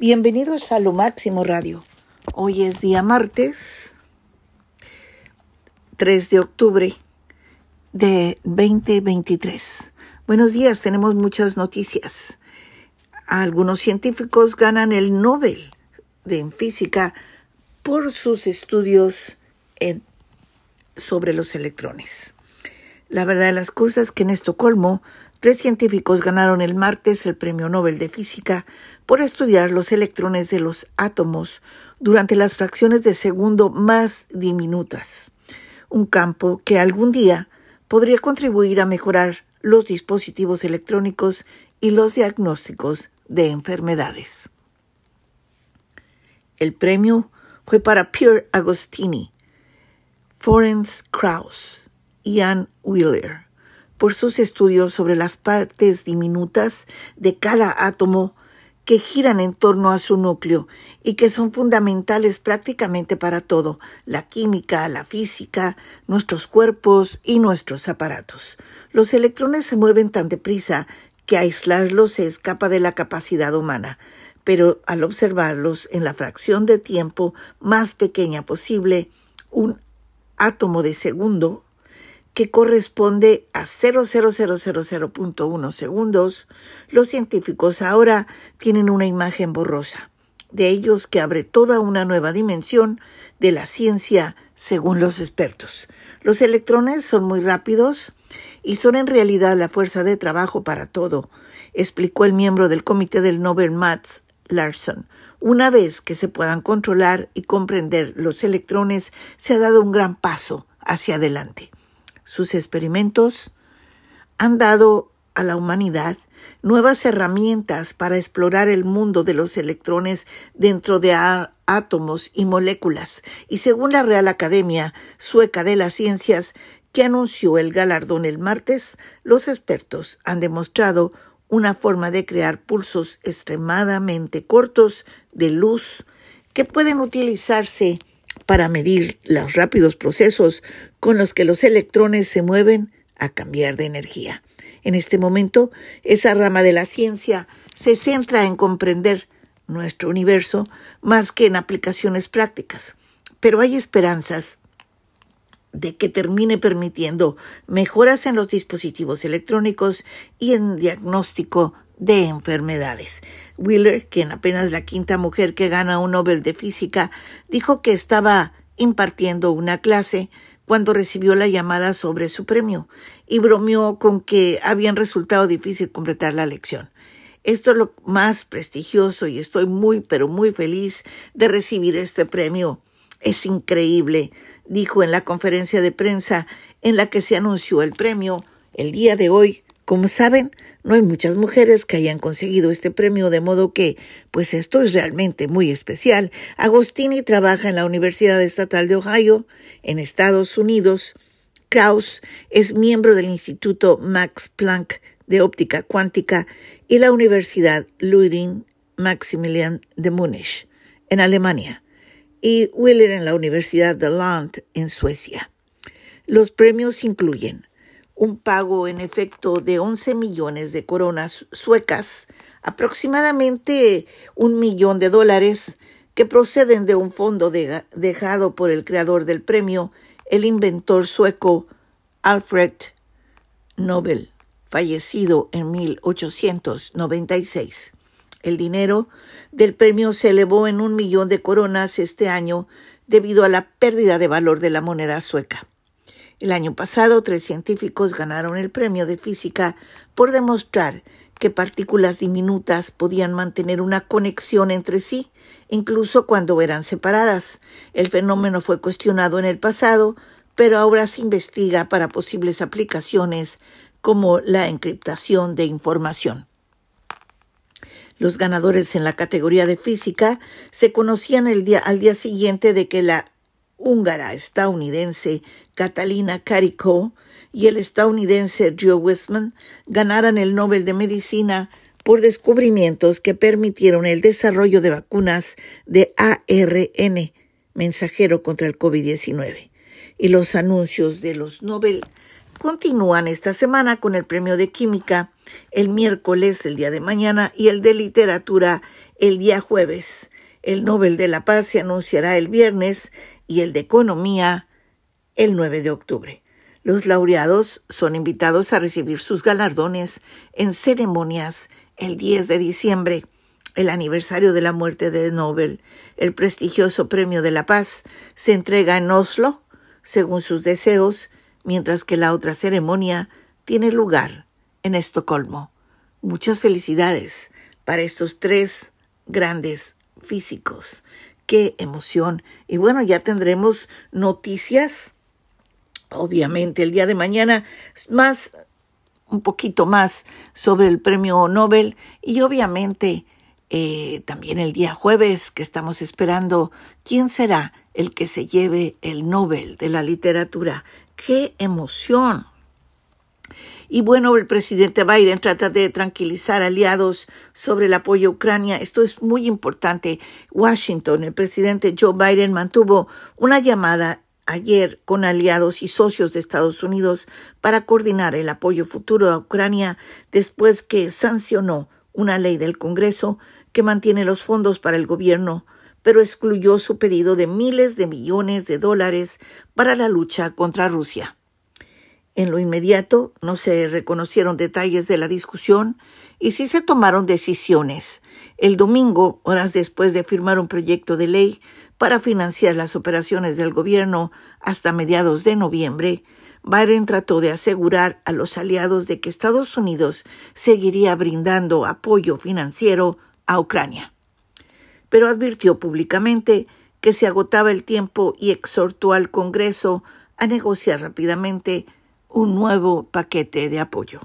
Bienvenidos a Lo Máximo Radio. Hoy es día martes, 3 de octubre de 2023. Buenos días, tenemos muchas noticias. Algunos científicos ganan el Nobel de física por sus estudios sobre los electrones. La verdad de las cosas es que en Estocolmo Tres científicos ganaron el martes el Premio Nobel de Física por estudiar los electrones de los átomos durante las fracciones de segundo más diminutas, un campo que algún día podría contribuir a mejorar los dispositivos electrónicos y los diagnósticos de enfermedades. El premio fue para Pierre Agostini, Florence Krauss y Ann Wheeler por sus estudios sobre las partes diminutas de cada átomo que giran en torno a su núcleo y que son fundamentales prácticamente para todo, la química, la física, nuestros cuerpos y nuestros aparatos. Los electrones se mueven tan deprisa que aislarlos se escapa de la capacidad humana, pero al observarlos en la fracción de tiempo más pequeña posible, un átomo de segundo, que corresponde a 0,0000.1 segundos, los científicos ahora tienen una imagen borrosa de ellos que abre toda una nueva dimensión de la ciencia según los expertos. Los electrones son muy rápidos y son en realidad la fuerza de trabajo para todo, explicó el miembro del comité del Nobel Mats Larson. Una vez que se puedan controlar y comprender los electrones, se ha dado un gran paso hacia adelante. Sus experimentos han dado a la humanidad nuevas herramientas para explorar el mundo de los electrones dentro de átomos y moléculas, y según la Real Academia Sueca de las Ciencias, que anunció el galardón el martes, los expertos han demostrado una forma de crear pulsos extremadamente cortos de luz que pueden utilizarse para medir los rápidos procesos con los que los electrones se mueven a cambiar de energía. En este momento, esa rama de la ciencia se centra en comprender nuestro universo más que en aplicaciones prácticas. Pero hay esperanzas de que termine permitiendo mejoras en los dispositivos electrónicos y en diagnóstico de enfermedades. Wheeler, quien apenas la quinta mujer que gana un Nobel de Física, dijo que estaba impartiendo una clase cuando recibió la llamada sobre su premio y bromeó con que habían resultado difícil completar la lección. Esto es lo más prestigioso y estoy muy, pero muy feliz de recibir este premio. Es increíble, dijo en la conferencia de prensa en la que se anunció el premio el día de hoy. Como saben, no hay muchas mujeres que hayan conseguido este premio, de modo que, pues esto es realmente muy especial. Agostini trabaja en la Universidad Estatal de Ohio, en Estados Unidos. Krauss es miembro del Instituto Max Planck de Óptica Cuántica y la Universidad Ludwig Maximilian de Múnich, en Alemania, y Willer en la Universidad de Lund, en Suecia. Los premios incluyen un pago en efecto de 11 millones de coronas suecas, aproximadamente un millón de dólares, que proceden de un fondo dejado por el creador del premio, el inventor sueco Alfred Nobel, fallecido en 1896. El dinero del premio se elevó en un millón de coronas este año debido a la pérdida de valor de la moneda sueca. El año pasado, tres científicos ganaron el premio de física por demostrar que partículas diminutas podían mantener una conexión entre sí, incluso cuando eran separadas. El fenómeno fue cuestionado en el pasado, pero ahora se investiga para posibles aplicaciones como la encriptación de información. Los ganadores en la categoría de física se conocían el día, al día siguiente de que la húngara estadounidense Catalina Carico y el estadounidense Joe Westman ganaran el Nobel de Medicina por descubrimientos que permitieron el desarrollo de vacunas de ARN mensajero contra el COVID-19. Y los anuncios de los Nobel Continúan esta semana con el premio de química el miércoles, el día de mañana, y el de literatura el día jueves. El Nobel de la Paz se anunciará el viernes y el de economía el 9 de octubre. Los laureados son invitados a recibir sus galardones en ceremonias el 10 de diciembre, el aniversario de la muerte de Nobel. El prestigioso Premio de la Paz se entrega en Oslo, según sus deseos, mientras que la otra ceremonia tiene lugar en Estocolmo. Muchas felicidades para estos tres grandes físicos. Qué emoción. Y bueno, ya tendremos noticias obviamente el día de mañana más un poquito más sobre el premio Nobel y obviamente eh, también el día jueves que estamos esperando quién será el que se lleve el Nobel de la literatura. ¡Qué emoción! Y bueno, el presidente Biden trata de tranquilizar aliados sobre el apoyo a Ucrania. Esto es muy importante. Washington, el presidente Joe Biden mantuvo una llamada ayer con aliados y socios de Estados Unidos para coordinar el apoyo futuro a Ucrania después que sancionó una ley del Congreso que mantiene los fondos para el gobierno, pero excluyó su pedido de miles de millones de dólares para la lucha contra Rusia. En lo inmediato no se reconocieron detalles de la discusión y sí se tomaron decisiones. El domingo, horas después de firmar un proyecto de ley para financiar las operaciones del gobierno hasta mediados de noviembre, Biden trató de asegurar a los aliados de que Estados Unidos seguiría brindando apoyo financiero a Ucrania. Pero advirtió públicamente que se agotaba el tiempo y exhortó al Congreso a negociar rápidamente un nuevo paquete de apoyo.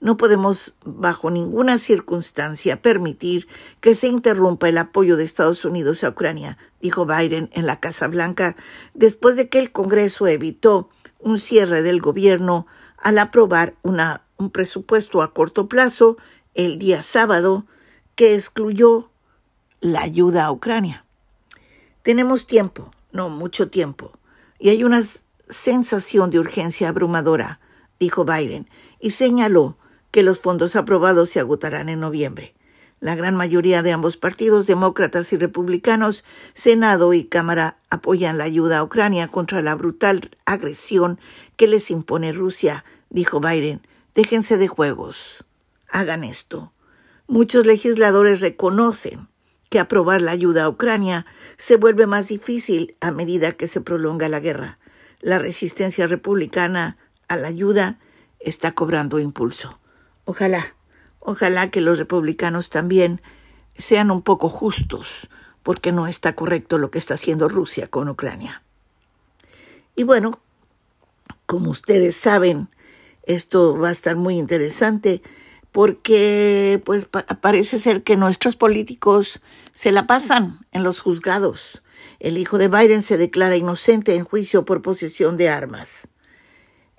No podemos bajo ninguna circunstancia permitir que se interrumpa el apoyo de Estados Unidos a Ucrania, dijo Biden en la Casa Blanca, después de que el Congreso evitó un cierre del gobierno al aprobar un presupuesto a corto plazo el día sábado que excluyó la ayuda a Ucrania. Tenemos tiempo, no mucho tiempo, y hay una sensación de urgencia abrumadora, dijo Biden, y señaló que los fondos aprobados se agotarán en noviembre. La gran mayoría de ambos partidos, demócratas y republicanos, Senado y Cámara, apoyan la ayuda a Ucrania contra la brutal agresión que les impone Rusia, dijo Biden. Déjense de juegos. Hagan esto. Muchos legisladores reconocen que aprobar la ayuda a Ucrania se vuelve más difícil a medida que se prolonga la guerra. La resistencia republicana a la ayuda está cobrando impulso. Ojalá, ojalá que los republicanos también sean un poco justos, porque no está correcto lo que está haciendo Rusia con Ucrania. Y bueno, como ustedes saben, esto va a estar muy interesante porque pues parece ser que nuestros políticos se la pasan en los juzgados. El hijo de Biden se declara inocente en juicio por posesión de armas.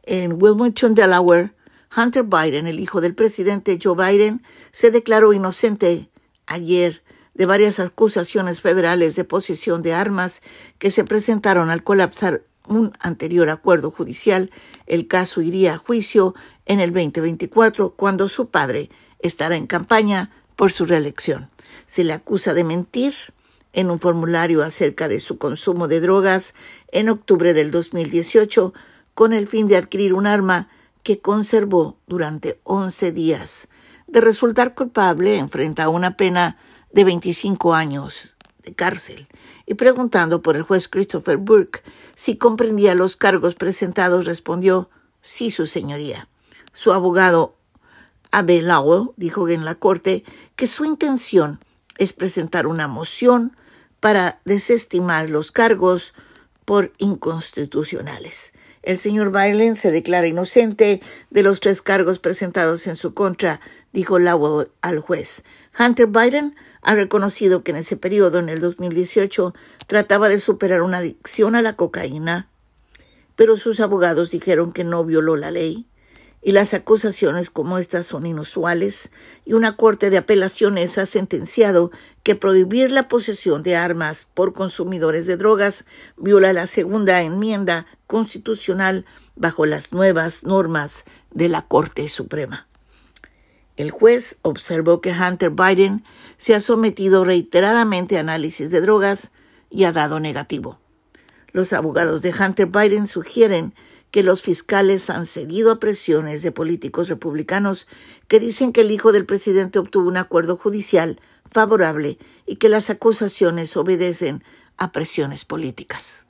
En Wilmington, Delaware, Hunter Biden, el hijo del presidente Joe Biden, se declaró inocente ayer de varias acusaciones federales de posesión de armas que se presentaron al colapsar un anterior acuerdo judicial. El caso iría a juicio en el 2024 cuando su padre estará en campaña por su reelección. Se le acusa de mentir en un formulario acerca de su consumo de drogas en octubre del 2018 con el fin de adquirir un arma que conservó durante 11 días. De resultar culpable, enfrenta una pena de 25 años de cárcel. Y preguntando por el juez Christopher Burke si comprendía los cargos presentados, respondió sí, su señoría. Su abogado Abel Lowell dijo en la corte que su intención es presentar una moción para desestimar los cargos por inconstitucionales. El señor Biden se declara inocente de los tres cargos presentados en su contra, dijo Lowell al juez. Hunter Biden ha reconocido que en ese periodo, en el 2018, trataba de superar una adicción a la cocaína, pero sus abogados dijeron que no violó la ley y las acusaciones como estas son inusuales, y una corte de apelaciones ha sentenciado que prohibir la posesión de armas por consumidores de drogas viola la segunda enmienda constitucional bajo las nuevas normas de la Corte Suprema. El juez observó que Hunter Biden se ha sometido reiteradamente a análisis de drogas y ha dado negativo. Los abogados de Hunter Biden sugieren que los fiscales han cedido a presiones de políticos republicanos que dicen que el hijo del presidente obtuvo un acuerdo judicial favorable y que las acusaciones obedecen a presiones políticas.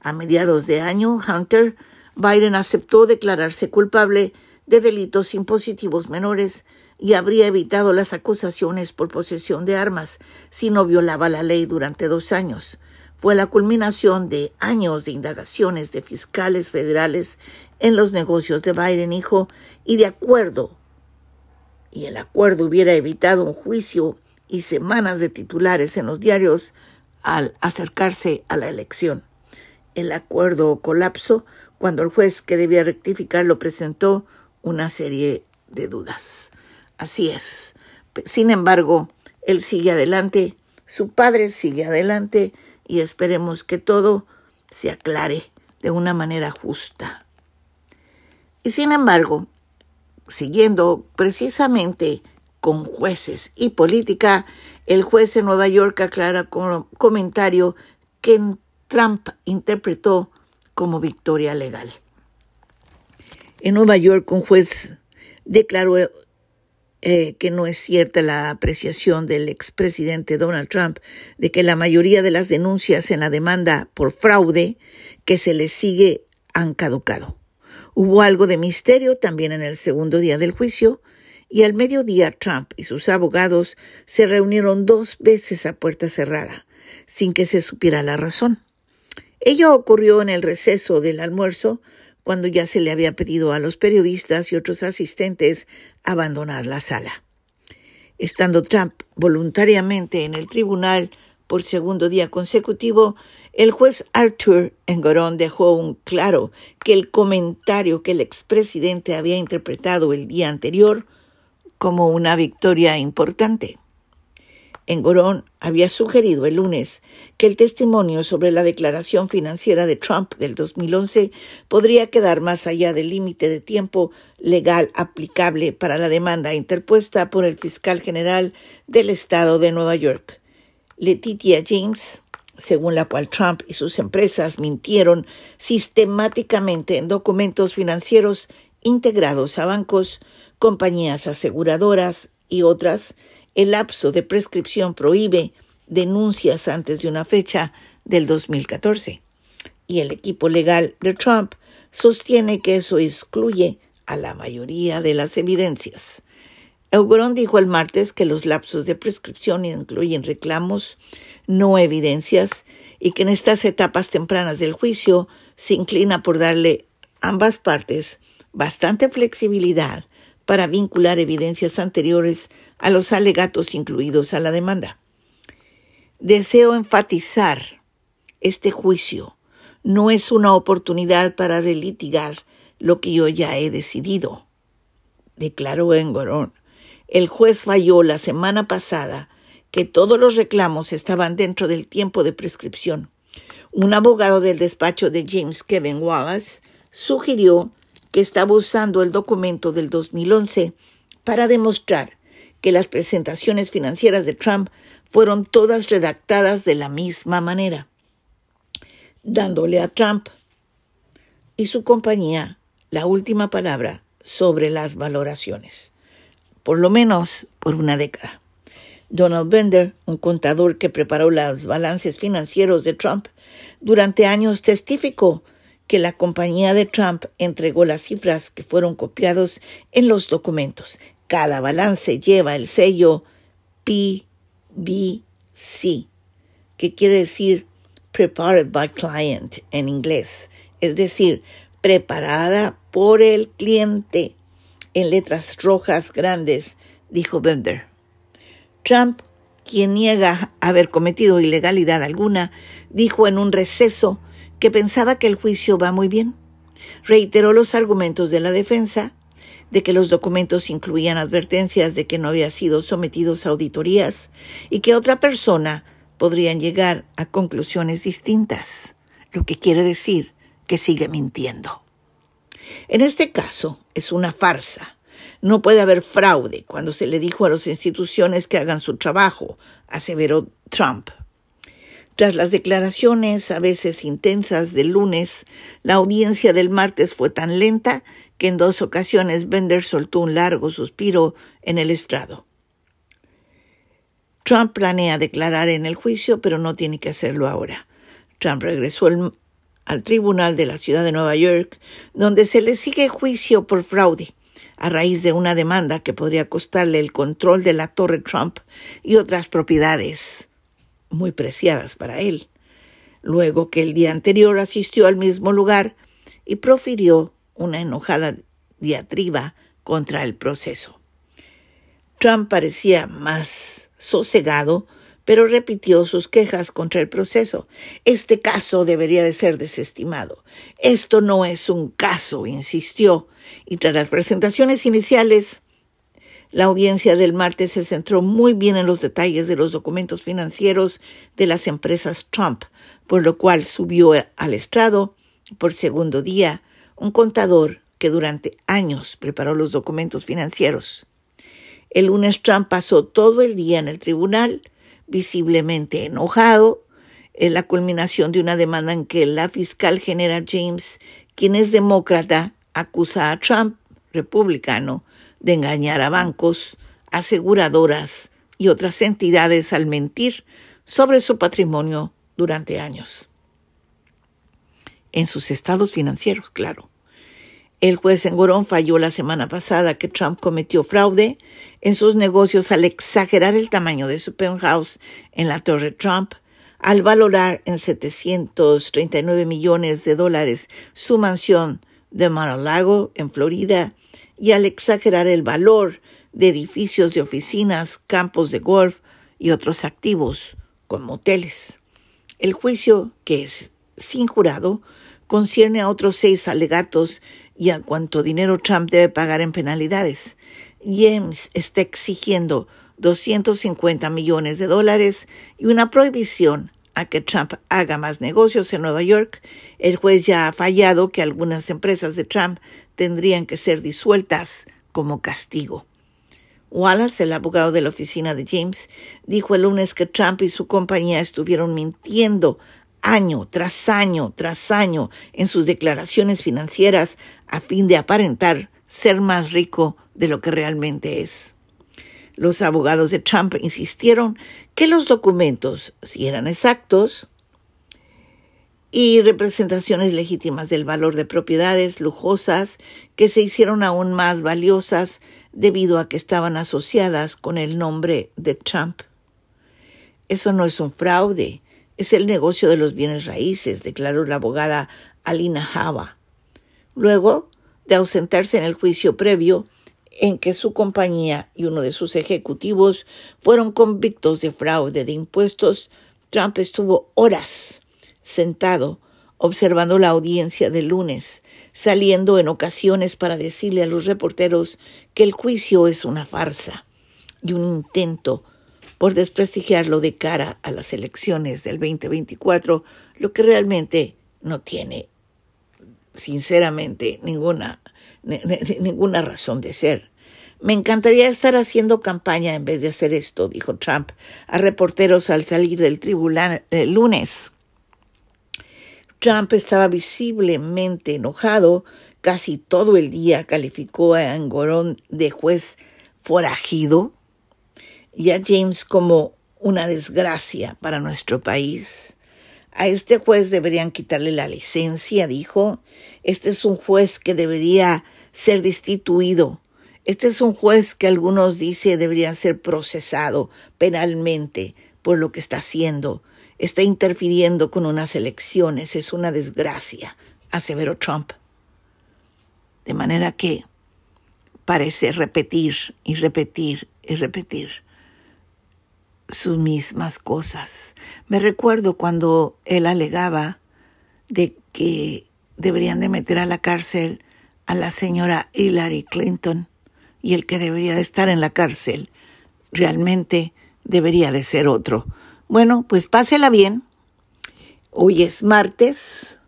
A mediados de año, Hunter Biden aceptó declararse culpable de delitos impositivos menores y habría evitado las acusaciones por posesión de armas si no violaba la ley durante dos años. Fue la culminación de años de indagaciones de fiscales federales en los negocios de Biden hijo y de acuerdo y el acuerdo hubiera evitado un juicio y semanas de titulares en los diarios al acercarse a la elección. El acuerdo colapsó cuando el juez que debía rectificar lo presentó una serie de dudas. Así es. Sin embargo, él sigue adelante, su padre sigue adelante y esperemos que todo se aclare de una manera justa. Y sin embargo, siguiendo precisamente con jueces y política, el juez de Nueva York aclara con comentario que Trump interpretó como victoria legal. En Nueva York, un juez declaró eh, que no es cierta la apreciación del expresidente Donald Trump de que la mayoría de las denuncias en la demanda por fraude que se le sigue han caducado. Hubo algo de misterio también en el segundo día del juicio, y al mediodía Trump y sus abogados se reunieron dos veces a puerta cerrada, sin que se supiera la razón. Ello ocurrió en el receso del almuerzo, cuando ya se le había pedido a los periodistas y otros asistentes abandonar la sala. Estando Trump voluntariamente en el tribunal por segundo día consecutivo, el juez Arthur Engoron dejó un claro que el comentario que el expresidente había interpretado el día anterior como una victoria importante. Engorón había sugerido el lunes que el testimonio sobre la declaración financiera de Trump del 2011 podría quedar más allá del límite de tiempo legal aplicable para la demanda interpuesta por el fiscal general del estado de Nueva York, Letitia James, según la cual Trump y sus empresas mintieron sistemáticamente en documentos financieros integrados a bancos, compañías aseguradoras y otras el lapso de prescripción prohíbe denuncias antes de una fecha del 2014 y el equipo legal de Trump sostiene que eso excluye a la mayoría de las evidencias. Eugeron dijo el martes que los lapsos de prescripción incluyen reclamos, no evidencias, y que en estas etapas tempranas del juicio se inclina por darle ambas partes bastante flexibilidad para vincular evidencias anteriores a los alegatos incluidos a la demanda. Deseo enfatizar, este juicio no es una oportunidad para relitigar lo que yo ya he decidido, declaró Engorón. El juez falló la semana pasada que todos los reclamos estaban dentro del tiempo de prescripción. Un abogado del despacho de James Kevin Wallace sugirió que estaba usando el documento del 2011 para demostrar que las presentaciones financieras de Trump fueron todas redactadas de la misma manera, dándole a Trump y su compañía la última palabra sobre las valoraciones, por lo menos por una década. Donald Bender, un contador que preparó los balances financieros de Trump, durante años testificó que la compañía de Trump entregó las cifras que fueron copiados en los documentos. Cada balance lleva el sello PBC, que quiere decir Prepared by Client en inglés, es decir, preparada por el cliente en letras rojas grandes, dijo Bender. Trump, quien niega haber cometido ilegalidad alguna, dijo en un receso que pensaba que el juicio va muy bien. Reiteró los argumentos de la defensa de que los documentos incluían advertencias de que no había sido sometidos a auditorías y que otra persona podrían llegar a conclusiones distintas, lo que quiere decir que sigue mintiendo. En este caso es una farsa. No puede haber fraude cuando se le dijo a las instituciones que hagan su trabajo, aseveró Trump. Tras las declaraciones, a veces intensas, del lunes, la audiencia del martes fue tan lenta que en dos ocasiones Bender soltó un largo suspiro en el estrado. Trump planea declarar en el juicio, pero no tiene que hacerlo ahora. Trump regresó al tribunal de la ciudad de Nueva York, donde se le sigue juicio por fraude, a raíz de una demanda que podría costarle el control de la Torre Trump y otras propiedades muy preciadas para él. Luego que el día anterior asistió al mismo lugar y profirió una enojada diatriba contra el proceso. Trump parecía más sosegado, pero repitió sus quejas contra el proceso. Este caso debería de ser desestimado. Esto no es un caso, insistió, y tras las presentaciones iniciales, la audiencia del martes se centró muy bien en los detalles de los documentos financieros de las empresas Trump, por lo cual subió al estrado por segundo día un contador que durante años preparó los documentos financieros. El lunes Trump pasó todo el día en el tribunal, visiblemente enojado, en la culminación de una demanda en que la fiscal general James, quien es demócrata, acusa a Trump, republicano, de engañar a bancos, aseguradoras y otras entidades al mentir sobre su patrimonio durante años. En sus estados financieros, claro. El juez Engorón falló la semana pasada que Trump cometió fraude en sus negocios al exagerar el tamaño de su penthouse en la Torre Trump, al valorar en 739 millones de dólares su mansión de Mar-a-Lago, en Florida, y al exagerar el valor de edificios de oficinas, campos de golf y otros activos, como hoteles. El juicio, que es sin jurado, concierne a otros seis alegatos y a cuánto dinero Trump debe pagar en penalidades. James está exigiendo 250 millones de dólares y una prohibición a que Trump haga más negocios en Nueva York. El juez ya ha fallado que algunas empresas de Trump tendrían que ser disueltas como castigo. Wallace, el abogado de la oficina de James, dijo el lunes que Trump y su compañía estuvieron mintiendo año tras año tras año en sus declaraciones financieras a fin de aparentar ser más rico de lo que realmente es. Los abogados de Trump insistieron que los documentos, si eran exactos, y representaciones legítimas del valor de propiedades lujosas que se hicieron aún más valiosas debido a que estaban asociadas con el nombre de Trump. Eso no es un fraude, es el negocio de los bienes raíces, declaró la abogada Alina Hava. Luego de ausentarse en el juicio previo, en que su compañía y uno de sus ejecutivos fueron convictos de fraude de impuestos, Trump estuvo horas sentado observando la audiencia del lunes, saliendo en ocasiones para decirle a los reporteros que el juicio es una farsa y un intento por desprestigiarlo de cara a las elecciones del 2024, lo que realmente no tiene, sinceramente, ninguna, ninguna razón de ser. Me encantaría estar haciendo campaña en vez de hacer esto, dijo Trump a reporteros al salir del tribunal el lunes. Trump estaba visiblemente enojado. Casi todo el día calificó a Angorón de juez forajido y a James como una desgracia para nuestro país. A este juez deberían quitarle la licencia, dijo. Este es un juez que debería ser destituido. Este es un juez que algunos dicen debería ser procesado penalmente por lo que está haciendo está interfiriendo con unas elecciones. Es una desgracia, aseveró Trump. De manera que parece repetir y repetir y repetir sus mismas cosas. Me recuerdo cuando él alegaba de que deberían de meter a la cárcel a la señora Hillary Clinton y el que debería de estar en la cárcel realmente debería de ser otro. Bueno, pues pásela bien. Hoy es martes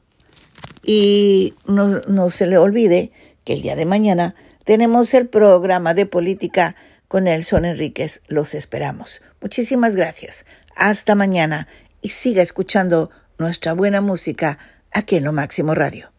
Y no, no se le olvide que el día de mañana tenemos el programa de política con Nelson Enríquez. Los esperamos. Muchísimas gracias. Hasta mañana y siga escuchando nuestra buena música aquí en Lo Máximo Radio.